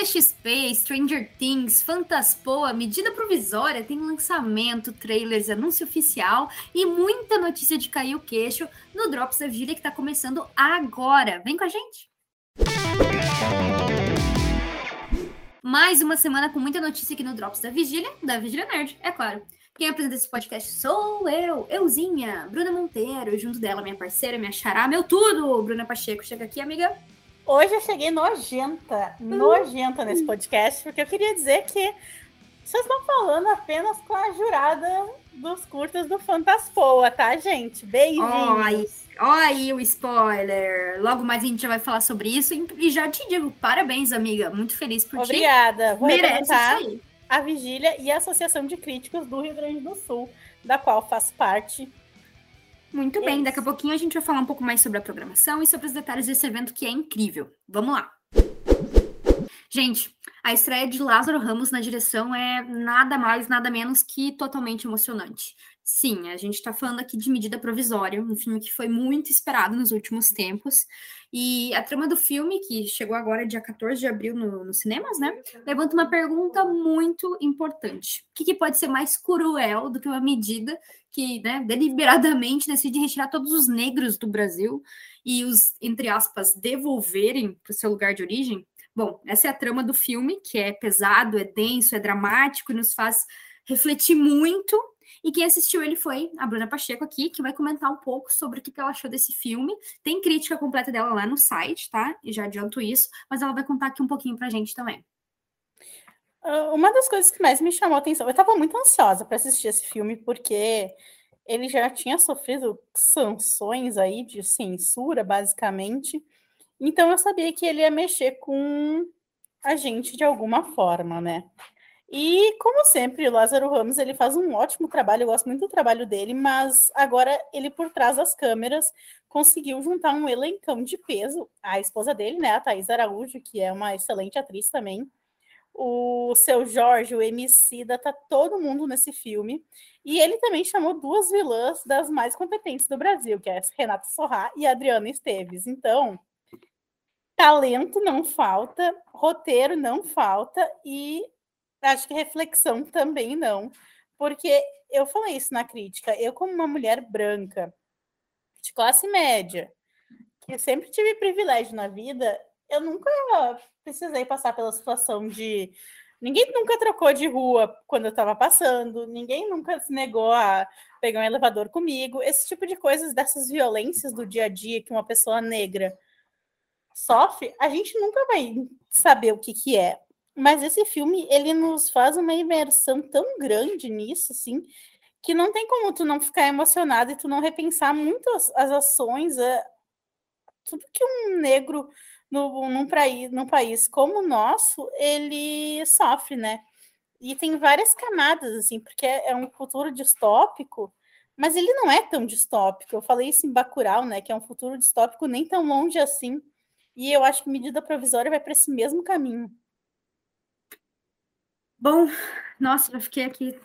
CCXP, Stranger Things, Fantaspoa, medida provisória, tem lançamento, trailers, anúncio oficial e muita notícia de cair o queixo no Drops da Vigília que está começando agora. Vem com a gente! Mais uma semana com muita notícia aqui no Drops da Vigília, da Vigília Nerd, é claro. Quem apresenta esse podcast sou eu, euzinha, Bruna Monteiro, junto dela, minha parceira, minha xará, meu tudo, Bruna Pacheco. Chega aqui, amiga. Hoje eu cheguei nojenta, nojenta nesse podcast, porque eu queria dizer que vocês estão falando apenas com a jurada dos curtas do Fantaspoa, tá, gente? Beijinhos. Olha aí o spoiler. Logo mais a gente já vai falar sobre isso. E já te digo, parabéns, amiga. Muito feliz por Obrigada. ti. Vou Merece a Vigília e a Associação de Críticos do Rio Grande do Sul, da qual faço parte. Muito bem, daqui a pouquinho a gente vai falar um pouco mais sobre a programação e sobre os detalhes desse evento que é incrível. Vamos lá! Gente, a estreia de Lázaro Ramos na direção é nada mais, nada menos que totalmente emocionante. Sim, a gente está falando aqui de Medida Provisória, um filme que foi muito esperado nos últimos tempos. E a trama do filme, que chegou agora dia 14 de abril no, nos cinemas, né? Levanta uma pergunta muito importante. O que, que pode ser mais cruel do que uma medida que, né, deliberadamente decide retirar todos os negros do Brasil e os, entre aspas, devolverem para o seu lugar de origem? Bom, essa é a trama do filme, que é pesado, é denso, é dramático e nos faz refletir muito e quem assistiu ele foi a Bruna Pacheco aqui, que vai comentar um pouco sobre o que ela achou desse filme. Tem crítica completa dela lá no site, tá? E já adianto isso, mas ela vai contar aqui um pouquinho pra gente também. Ah, uma das coisas que mais me chamou a atenção, eu estava muito ansiosa para assistir esse filme, porque ele já tinha sofrido sanções aí de censura, basicamente. Então eu sabia que ele ia mexer com a gente de alguma forma, né? E, como sempre, o Lázaro Ramos ele faz um ótimo trabalho, eu gosto muito do trabalho dele, mas agora ele, por trás das câmeras, conseguiu juntar um elencão de peso. A esposa dele, né, a Thaís Araújo, que é uma excelente atriz também. O seu Jorge, o Emicida, tá todo mundo nesse filme. E ele também chamou duas vilãs das mais competentes do Brasil, que é Renata Sorrá e Adriana Esteves. Então, talento não falta, roteiro não falta e Acho que reflexão também não, porque eu falei isso na crítica. Eu, como uma mulher branca, de classe média, que sempre tive privilégio na vida, eu nunca precisei passar pela situação de. Ninguém nunca trocou de rua quando eu estava passando, ninguém nunca se negou a pegar um elevador comigo. Esse tipo de coisas, dessas violências do dia a dia que uma pessoa negra sofre, a gente nunca vai saber o que, que é. Mas esse filme, ele nos faz uma imersão tão grande nisso, assim, que não tem como tu não ficar emocionado e tu não repensar muito as, as ações, é, tudo que um negro no, num, país, num país como o nosso, ele sofre, né? E tem várias camadas, assim, porque é, é um futuro distópico, mas ele não é tão distópico. Eu falei isso em Bacurau, né? Que é um futuro distópico nem tão longe assim. E eu acho que medida provisória vai para esse mesmo caminho. Bom, nossa, eu fiquei aqui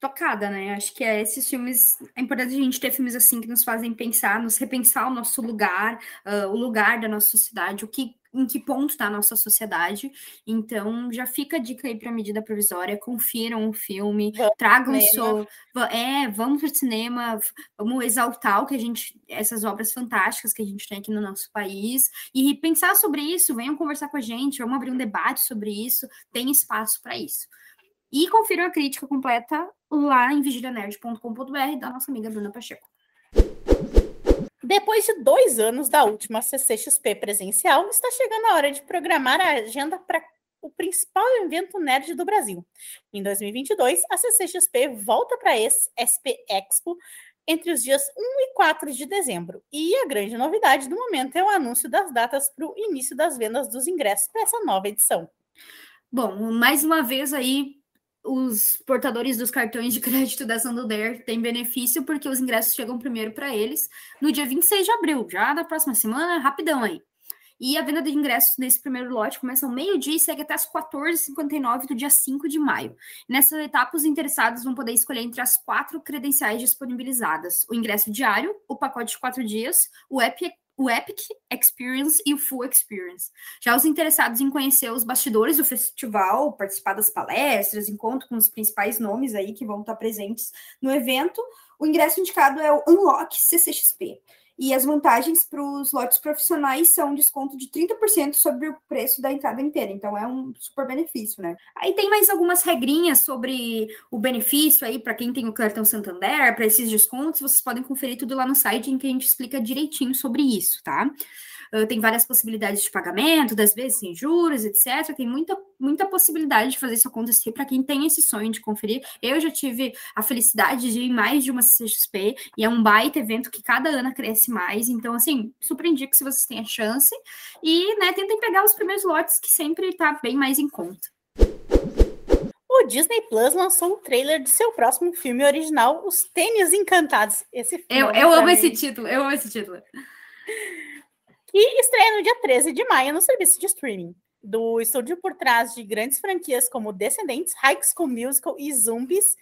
tocada, né? Acho que é esses filmes. É importante a gente ter filmes assim que nos fazem pensar, nos repensar o nosso lugar, uh, o lugar da nossa sociedade, o que em que ponto está a nossa sociedade. Então, já fica a dica aí para medida provisória, confiram o filme, vamos tragam seu. É, vamos para o cinema, vamos exaltar o que a gente, essas obras fantásticas que a gente tem aqui no nosso país, e pensar sobre isso, venham conversar com a gente, vamos abrir um debate sobre isso, tem espaço para isso. E confiram a crítica completa lá em vigilianerd.com.br da nossa amiga Bruna Pacheco. Depois de dois anos da última CCXP presencial, está chegando a hora de programar a agenda para o principal evento nerd do Brasil. Em 2022, a CCXP volta para esse SP Expo entre os dias 1 e 4 de dezembro. E a grande novidade do momento é o anúncio das datas para o início das vendas dos ingressos para essa nova edição. Bom, mais uma vez aí os portadores dos cartões de crédito da Santander têm benefício porque os ingressos chegam primeiro para eles no dia 26 de abril, já na próxima semana, rapidão aí. E a venda de ingressos nesse primeiro lote começa ao meio-dia e segue até as 14h59 do dia 5 de maio. Nessa etapa, os interessados vão poder escolher entre as quatro credenciais disponibilizadas: o ingresso diário, o pacote de quatro dias, o app o Epic Experience e o Full Experience. Já os interessados em conhecer os bastidores do festival, participar das palestras, encontro com os principais nomes aí que vão estar presentes no evento, o ingresso indicado é o Unlock CCXP. E as vantagens para os lotes profissionais são um desconto de 30% sobre o preço da entrada inteira. Então é um super benefício, né? Aí tem mais algumas regrinhas sobre o benefício aí para quem tem o cartão Santander, para esses descontos. Vocês podem conferir tudo lá no site em que a gente explica direitinho sobre isso, tá? Uh, tem várias possibilidades de pagamento, das vezes sem juros, etc. Tem muita, muita possibilidade de fazer isso acontecer para quem tem esse sonho de conferir. Eu já tive a felicidade de ir mais de uma CXP e é um baita evento que cada ano cresce mais. Então, assim, super indico se vocês têm a chance. E, né, tentem pegar os primeiros lotes que sempre está bem mais em conta. O Disney Plus lançou um trailer de seu próximo filme original, Os Tênis Encantados. Esse eu, eu amo esse título, eu amo esse título e estreia no dia 13 de maio no serviço de streaming. Do estúdio por trás de grandes franquias como Descendentes, High School Musical e Zombies,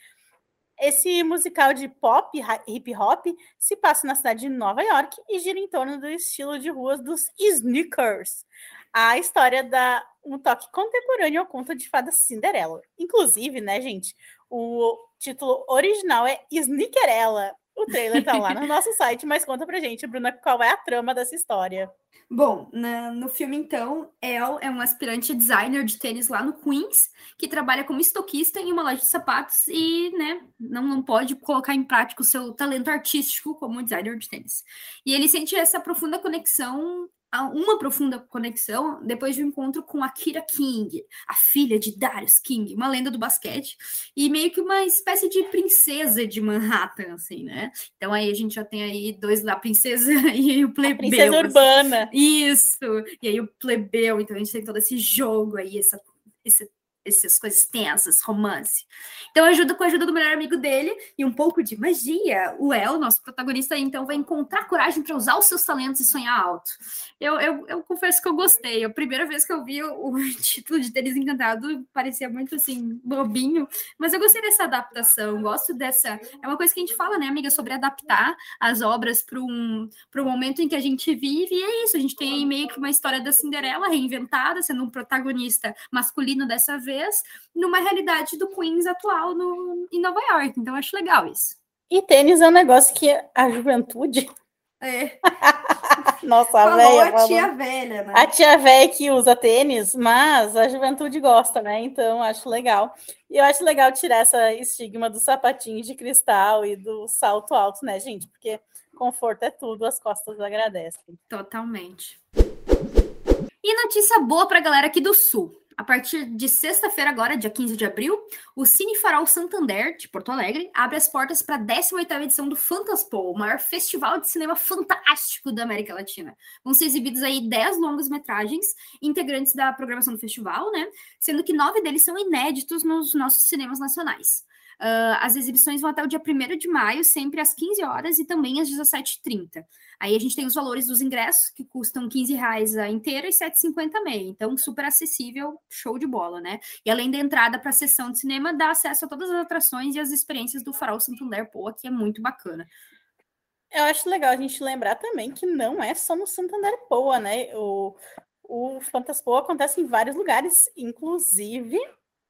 esse musical de pop hip hop se passa na cidade de Nova York e gira em torno do estilo de ruas dos sneakers. A história dá um toque contemporâneo ao conto de fada Cinderela. Inclusive, né, gente, o título original é Sneakerella, o trailer tá lá no nosso site, mas conta pra gente, Bruna, qual é a trama dessa história. Bom, na, no filme, então, El é um aspirante designer de tênis lá no Queens, que trabalha como estoquista em uma loja de sapatos e, né, não, não pode colocar em prática o seu talento artístico como designer de tênis. E ele sente essa profunda conexão uma profunda conexão depois de um encontro com Akira King, a filha de Darius King, uma lenda do basquete, e meio que uma espécie de princesa de Manhattan, assim, né? Então aí a gente já tem aí dois lá, a princesa e o plebeu. A princesa assim. urbana. Isso! E aí o plebeu, então a gente tem todo esse jogo aí, essa, esse essas coisas tensas, romance. Então ajuda com a ajuda do melhor amigo dele e um pouco de magia. O El, nosso protagonista, então vai encontrar coragem para usar os seus talentos e sonhar alto. Eu, eu, eu, confesso que eu gostei. A primeira vez que eu vi o, título de Tênis Encantado parecia muito assim, bobinho, mas eu gostei dessa adaptação, gosto dessa. É uma coisa que a gente fala, né, amiga, sobre adaptar as obras para um, um momento em que a gente vive, e é isso. A gente tem meio que uma história da Cinderela reinventada, sendo um protagonista masculino dessa vez numa realidade do Queens atual no, em Nova York. Então, acho legal isso. E tênis é um negócio que a juventude. É. Nossa, a velha. A tia velha, né? A tia velha que usa tênis, mas a juventude gosta, né? Então, acho legal. E eu acho legal tirar essa estigma do sapatinho de cristal e do salto alto, né, gente? Porque conforto é tudo, as costas agradecem. Totalmente. E notícia boa para a galera aqui do Sul. A partir de sexta-feira, agora, dia 15 de abril, o Cine Farol Santander, de Porto Alegre, abre as portas para a 18ª edição do Fantaspo, o maior festival de cinema fantástico da América Latina. Vão ser exibidos aí 10 longas-metragens integrantes da programação do festival, né? Sendo que nove deles são inéditos nos nossos cinemas nacionais. Uh, as exibições vão até o dia 1 de maio, sempre às 15 horas e também às 17h30. Aí a gente tem os valores dos ingressos, que custam 15 reais a inteira e 7,50 meia. Então, super acessível, show de bola, né? E além da entrada para a sessão de cinema, dá acesso a todas as atrações e as experiências do Farol Santander Poa, que é muito bacana. Eu acho legal a gente lembrar também que não é só no Santander Poa, né? O, o Fantaspoa acontece em vários lugares, inclusive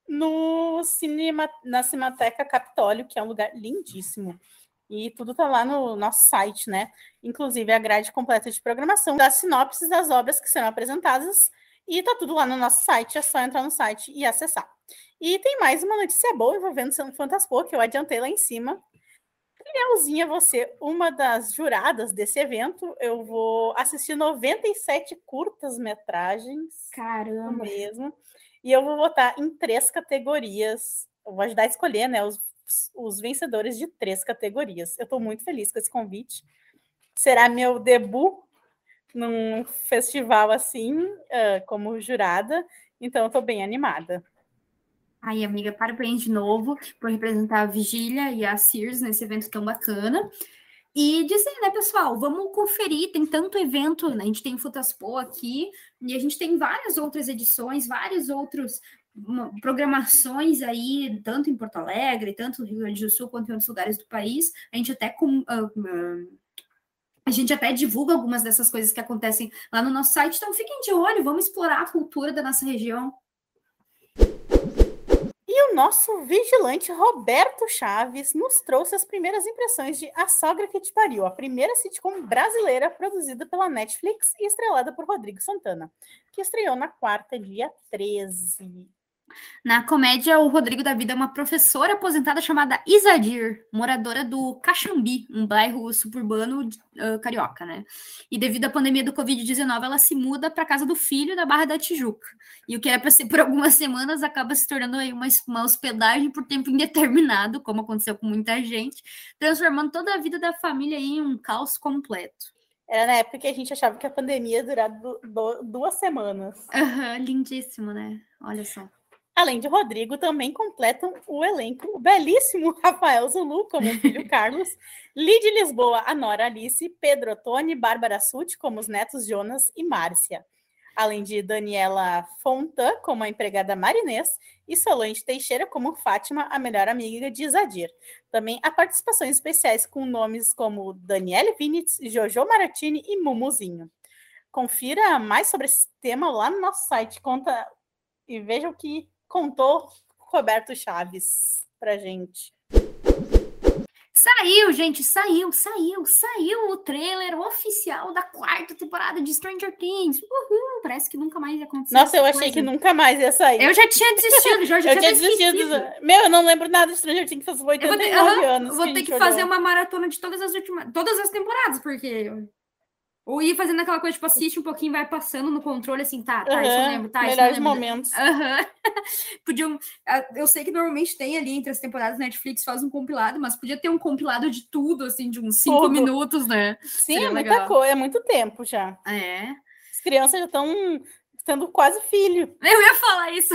no cinema, na Cinemateca Capitólio, que é um lugar lindíssimo. E tudo tá lá no nosso site, né? Inclusive a grade completa de programação, das sinopses das obras que serão apresentadas. E tá tudo lá no nosso site, é só entrar no site e acessar. E tem mais uma notícia boa envolvendo São Fantaspo, que eu adiantei lá em cima. Leozinha, você, uma das juradas desse evento, eu vou assistir 97 curtas-metragens. Caramba! Mesmo. E eu vou votar em três categorias. Vou ajudar a escolher, né? Os, os vencedores de três categorias. Eu estou muito feliz com esse convite. Será meu debut num festival assim, uh, como jurada. Então, estou bem animada. Aí, amiga, parabéns de novo por representar a Vigília e a Sears nesse evento tão bacana. E dizer, né, pessoal, vamos conferir, tem tanto evento, né? A gente tem o Futaspo aqui, e a gente tem várias outras edições, vários outros programações aí, tanto em Porto Alegre, tanto no Rio Grande do Sul, quanto em outros lugares do país. A gente até com, uh, uh, A gente até divulga algumas dessas coisas que acontecem lá no nosso site, então fiquem de olho, vamos explorar a cultura da nossa região. E o nosso vigilante Roberto Chaves nos trouxe as primeiras impressões de A Sogra que Te Pariu, a primeira sitcom brasileira produzida pela Netflix e estrelada por Rodrigo Santana, que estreou na quarta, dia 13. Na comédia, o Rodrigo da Vida é uma professora aposentada chamada Isadir, moradora do Caxambi, um bairro suburbano uh, carioca, né? E devido à pandemia do Covid-19, ela se muda para casa do filho da Barra da Tijuca. E o que era para ser por algumas semanas acaba se tornando aí uma, uma hospedagem por tempo indeterminado, como aconteceu com muita gente, transformando toda a vida da família em um caos completo. Era na época que a gente achava que a pandemia ia durar duas semanas. Uhum, lindíssimo, né? Olha só. Além de Rodrigo, também completam o elenco o belíssimo Rafael Zulu, como o filho Carlos, Lid Lisboa, a Nora Alice, Pedro Ottoni, Bárbara Sutti, como os netos Jonas e Márcia. Além de Daniela Fontan, como a empregada Marinês, e Solange Teixeira, como Fátima, a melhor amiga de Zadir. Também há participações especiais com nomes como Daniele Vinitz, Jojo Maratini e Mumuzinho. Confira mais sobre esse tema lá no nosso site. Conta e veja o que contou Roberto Chaves pra gente. Saiu, gente, saiu, saiu, saiu o trailer oficial da quarta temporada de Stranger Things. Uhul, parece que nunca mais ia acontecer. Nossa, eu achei coisa. que nunca mais ia sair. Eu já tinha desistido, Jorge. eu tinha desistido. Meu, eu não lembro nada de Stranger Things faz 89 eu vou ter, anos. Eu vou ter que fazer uma maratona de todas as últimas, todas as temporadas, porque ou ir fazendo aquela coisa, tipo, assiste um pouquinho, vai passando no controle, assim, tá, tá, uhum, isso eu lembro, tá, Melhores momentos. Uhum. Podiam. Eu sei que normalmente tem ali entre as temporadas Netflix, faz um compilado, mas podia ter um compilado de tudo, assim, de uns cinco tudo. minutos, né? Sim, Seria é muita legal. coisa, é muito tempo já. É. As crianças já estão tendo quase filho. Eu ia falar isso.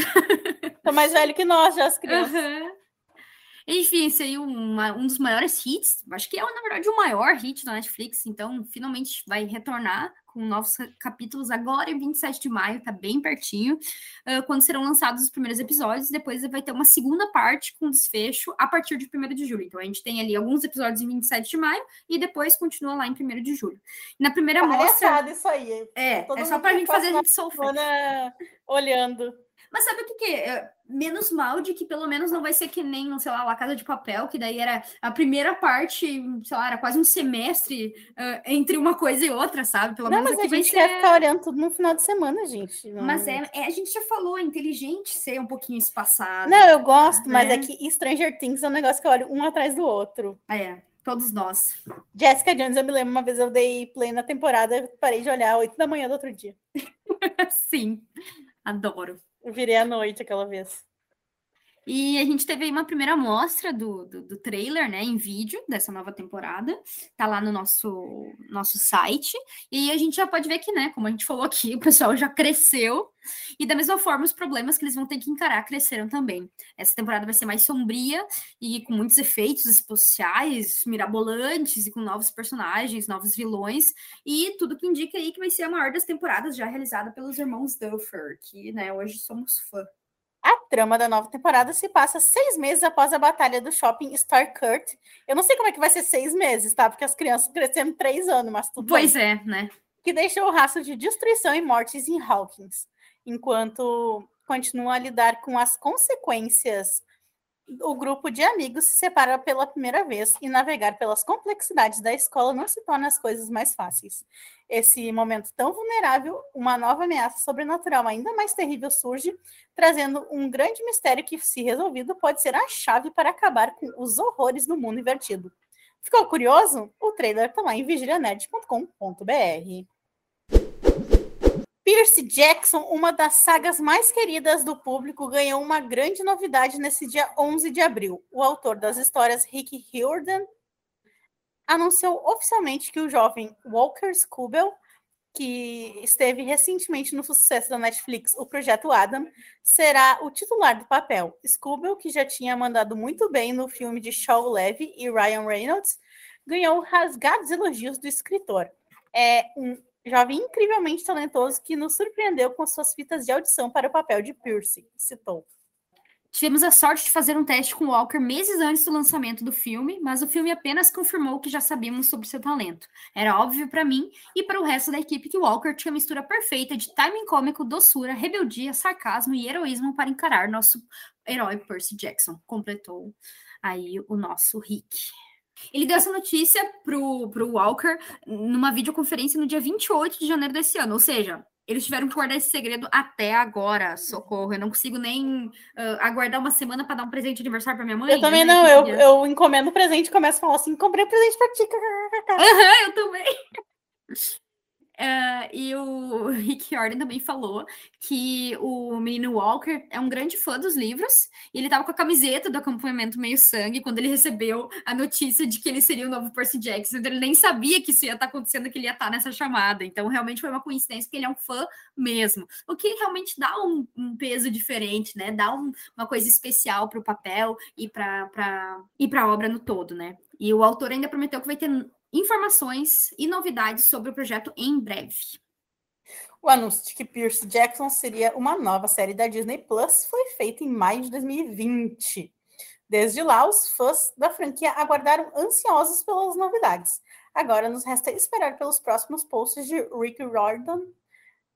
Estão mais velho que nós, já, as crianças. Uhum. Enfim, esse aí uma, um dos maiores hits, acho que é, na verdade, o maior hit da Netflix, então finalmente vai retornar com novos capítulos agora em 27 de maio, tá bem pertinho, uh, quando serão lançados os primeiros episódios, depois vai ter uma segunda parte com desfecho a partir de 1 de julho. Então a gente tem ali alguns episódios em 27 de maio e depois continua lá em 1 de julho. Na primeira mostra... isso aí. É, é só pra gente fazer a gente sofrer. Olhando. Mas sabe o que, que é? Menos mal de que pelo menos não vai ser que nem, sei lá, La Casa de Papel, que daí era a primeira parte, sei lá, era quase um semestre uh, entre uma coisa e outra, sabe? Pelo não, menos mas a gente ser... quer ficar olhando tudo no final de semana, gente. Não... Mas é, é, a gente já falou, é inteligente ser um pouquinho espaçado. Não, eu gosto, né? mas é que Stranger Things é um negócio que eu olho um atrás do outro. É, todos nós. Jessica Jones, eu me lembro uma vez eu dei play na temporada, parei de olhar oito da manhã do outro dia. Sim, adoro. Virei à noite aquela vez. E a gente teve uma primeira amostra do, do, do, trailer, né, em vídeo dessa nova temporada. Tá lá no nosso, nosso site. E a gente já pode ver que, né, como a gente falou aqui, o pessoal já cresceu. E da mesma forma, os problemas que eles vão ter que encarar cresceram também. Essa temporada vai ser mais sombria e com muitos efeitos especiais, mirabolantes e com novos personagens, novos vilões. E tudo que indica aí que vai ser a maior das temporadas já realizada pelos irmãos Duffer, que, né, hoje somos fã. A trama da nova temporada se passa seis meses após a batalha do shopping Starkurt. Eu não sei como é que vai ser seis meses, tá? Porque as crianças cresceram três anos, mas tudo Pois bem. é, né? Que deixou o rastro de destruição e mortes em Hawkins, enquanto continua a lidar com as consequências o grupo de amigos se separa pela primeira vez e navegar pelas complexidades da escola não se torna as coisas mais fáceis. Esse momento tão vulnerável, uma nova ameaça sobrenatural ainda mais terrível surge, trazendo um grande mistério que, se resolvido, pode ser a chave para acabar com os horrores do mundo invertido. Ficou curioso? O trailer está lá em vigilianet.com.br. Percy Jackson, uma das sagas mais queridas do público, ganhou uma grande novidade nesse dia 11 de abril. O autor das histórias, Rick Riordan, anunciou oficialmente que o jovem Walker Scubell, que esteve recentemente no sucesso da Netflix, o Projeto Adam, será o titular do papel. Scubell, que já tinha mandado muito bem no filme de Shaw Levy e Ryan Reynolds, ganhou rasgados elogios do escritor. É um jovem incrivelmente talentoso que nos surpreendeu com suas fitas de audição para o papel de Percy, citou. Tivemos a sorte de fazer um teste com Walker meses antes do lançamento do filme, mas o filme apenas confirmou que já sabíamos sobre seu talento. Era óbvio para mim e para o resto da equipe que Walker tinha a mistura perfeita de timing cômico, doçura, rebeldia, sarcasmo e heroísmo para encarar nosso herói Percy Jackson. Completou aí o nosso Rick. Ele deu essa notícia pro, pro Walker numa videoconferência no dia 28 de janeiro desse ano, ou seja, eles tiveram que guardar esse segredo até agora, socorro. Eu não consigo nem uh, aguardar uma semana para dar um presente de aniversário para minha mãe. Eu também né? não, eu, eu encomendo o presente e começo a falar assim: comprei um presente para ti. Uhum, eu também. Uh, e o Rick Jordan também falou que o menino Walker é um grande fã dos livros e ele estava com a camiseta do acompanhamento meio sangue quando ele recebeu a notícia de que ele seria o novo Percy Jackson. Então ele nem sabia que isso ia estar tá acontecendo, que ele ia estar tá nessa chamada. Então realmente foi uma coincidência que ele é um fã mesmo. O que realmente dá um, um peso diferente, né? Dá um, uma coisa especial para o papel e para a obra no todo, né? E o autor ainda prometeu que vai ter informações e novidades sobre o projeto em breve. O anúncio de que Percy Jackson seria uma nova série da Disney Plus foi feito em maio de 2020. Desde lá, os fãs da franquia aguardaram ansiosos pelas novidades. Agora nos resta esperar pelos próximos posts de Rick Riordan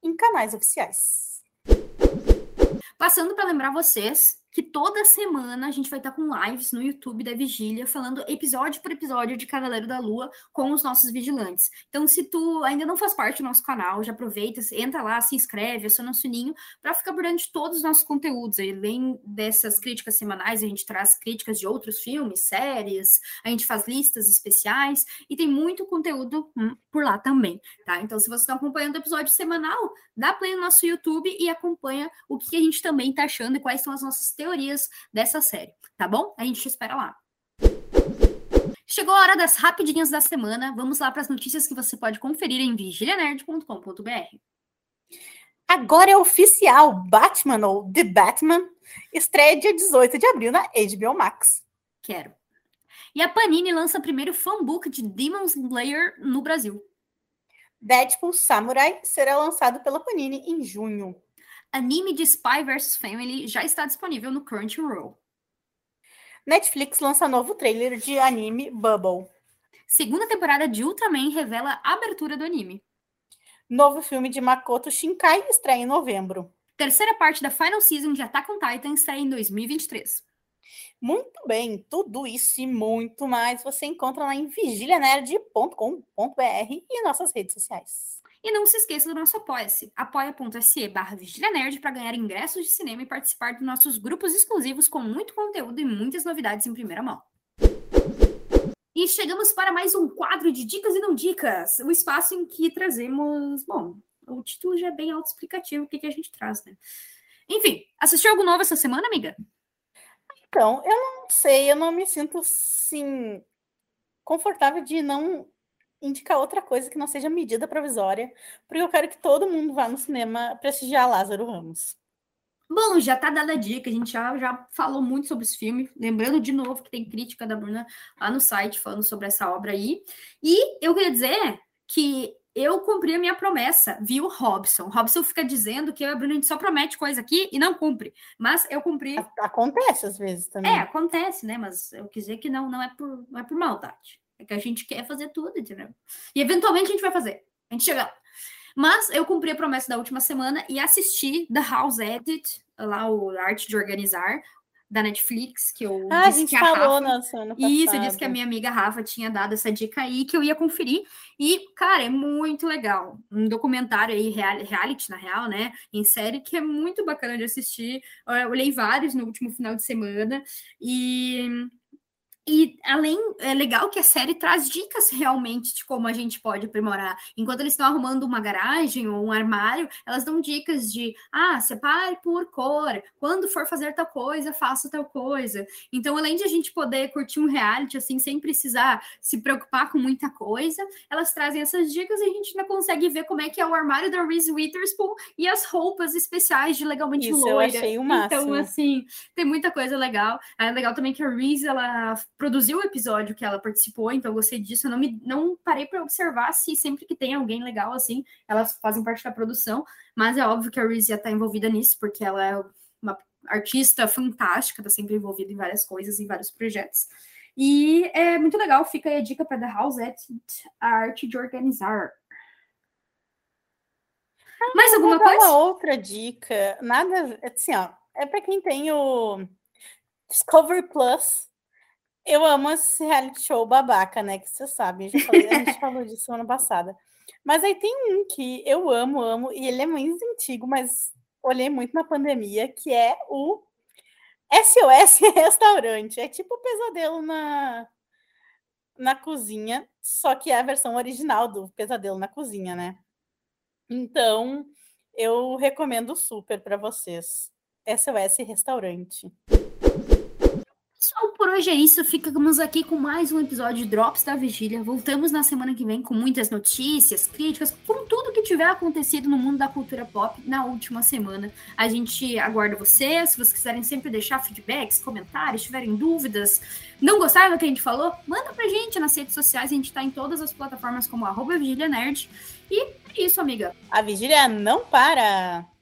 em canais oficiais. Passando para lembrar vocês que toda semana a gente vai estar com lives no YouTube da Vigília, falando episódio por episódio de Cavaleiro da Lua com os nossos vigilantes. Então, se tu ainda não faz parte do nosso canal, já aproveita, entra lá, se inscreve, aciona o sininho para ficar por dentro de todos os nossos conteúdos. Além dessas críticas semanais, a gente traz críticas de outros filmes, séries, a gente faz listas especiais e tem muito conteúdo hum, por lá também, tá? Então, se você está acompanhando o episódio semanal, dá play no nosso YouTube e acompanha o que a gente também está achando e quais são as nossas teorias teorias dessa série, tá bom? A gente te espera lá. Chegou a hora das rapidinhas da semana. Vamos lá para as notícias que você pode conferir em vigilianerd.com.br. Agora é oficial, Batman ou The Batman estreia dia 18 de abril na HBO Max. Quero. E a Panini lança primeiro fanbook de Demon Slayer no Brasil. Deadpool Samurai será lançado pela Panini em junho anime de Spy vs Family já está disponível no Crunchyroll. Netflix lança novo trailer de anime Bubble. Segunda temporada de Ultraman revela a abertura do anime. Novo filme de Makoto Shinkai estreia em novembro. Terceira parte da Final Season de Attack on Titan estreia em 2023. Muito bem, tudo isso e muito mais você encontra lá em vigilianerd.com.br e em nossas redes sociais. E não se esqueça do nosso apoia-se, apoia.se barra Nerd para ganhar ingressos de cinema e participar dos nossos grupos exclusivos com muito conteúdo e muitas novidades em primeira mão. E chegamos para mais um quadro de dicas e não dicas, o espaço em que trazemos, bom, o título já é bem autoexplicativo o que, que a gente traz, né? Enfim, assistiu algo novo essa semana, amiga? Então, eu não sei, eu não me sinto, assim, confortável de não indicar outra coisa que não seja medida provisória, porque eu quero que todo mundo vá no cinema prestigiar Lázaro Ramos. Bom, já tá dada a dica, a gente já, já falou muito sobre esse filme. Lembrando de novo que tem crítica da Bruna lá no site falando sobre essa obra aí. E eu queria dizer que eu cumpri a minha promessa, viu, Robson? Robson fica dizendo que eu e a Bruna a gente só promete coisa aqui e não cumpre. Mas eu cumpri. Acontece às vezes também. É, acontece, né? Mas eu quis dizer que não, não é por, não é por maldade. É que a gente quer fazer tudo, entendeu? E eventualmente a gente vai fazer. A gente chega lá. Mas eu cumpri a promessa da última semana e assisti The House Edit, lá o Arte de Organizar, da Netflix, que eu ah, disse a gente que a falou Rafa... na semana passada. Isso, eu disse que a minha amiga Rafa tinha dado essa dica aí, que eu ia conferir. E, cara, é muito legal. Um documentário aí, reality, na real, né? Em série, que é muito bacana de assistir. Eu olhei vários no último final de semana. E e além, é legal que a série traz dicas realmente de como a gente pode aprimorar. Enquanto eles estão arrumando uma garagem ou um armário, elas dão dicas de, ah, separe por cor, quando for fazer tal coisa, faça tal coisa. Então, além de a gente poder curtir um reality assim, sem precisar se preocupar com muita coisa, elas trazem essas dicas e a gente ainda consegue ver como é que é o armário da Reese Witherspoon e as roupas especiais de Legalmente Isso, Loira. Eu achei o máximo. Então, assim, tem muita coisa legal. É legal também que a Reese, ela produziu o episódio que ela participou, então eu gostei disso. Eu não, me, não parei para observar se sempre que tem alguém legal assim, elas fazem parte da produção, mas é óbvio que a Reese já está envolvida nisso, porque ela é uma, artista fantástica, tá sempre envolvida em várias coisas, em vários projetos. E é muito legal, fica aí a dica para The House at a arte de organizar. Ah, Mais alguma coisa? Uma outra dica, nada, assim, ó, é para quem tem o Discovery Plus. Eu amo esse reality show babaca, né? Que você sabe, falei, a gente falou disso ano passada. Mas aí tem um que eu amo, amo, e ele é muito antigo, mas olhei muito na pandemia, que é o SOS Restaurante. É tipo o pesadelo na, na cozinha, só que é a versão original do pesadelo na cozinha, né? Então, eu recomendo super para vocês. SOS Restaurante. Pessoal, por hoje é isso. Ficamos aqui com mais um episódio de Drops da Vigília. Voltamos na semana que vem com muitas notícias, críticas, com tudo que tiver acontecido no mundo da cultura pop na última semana. A gente aguarda vocês. Se vocês quiserem sempre deixar feedbacks, comentários, tiverem dúvidas, não gostaram do que a gente falou, manda pra gente nas redes sociais. A gente tá em todas as plataformas como arroba Vigília Nerd. E é isso, amiga. A vigília não para!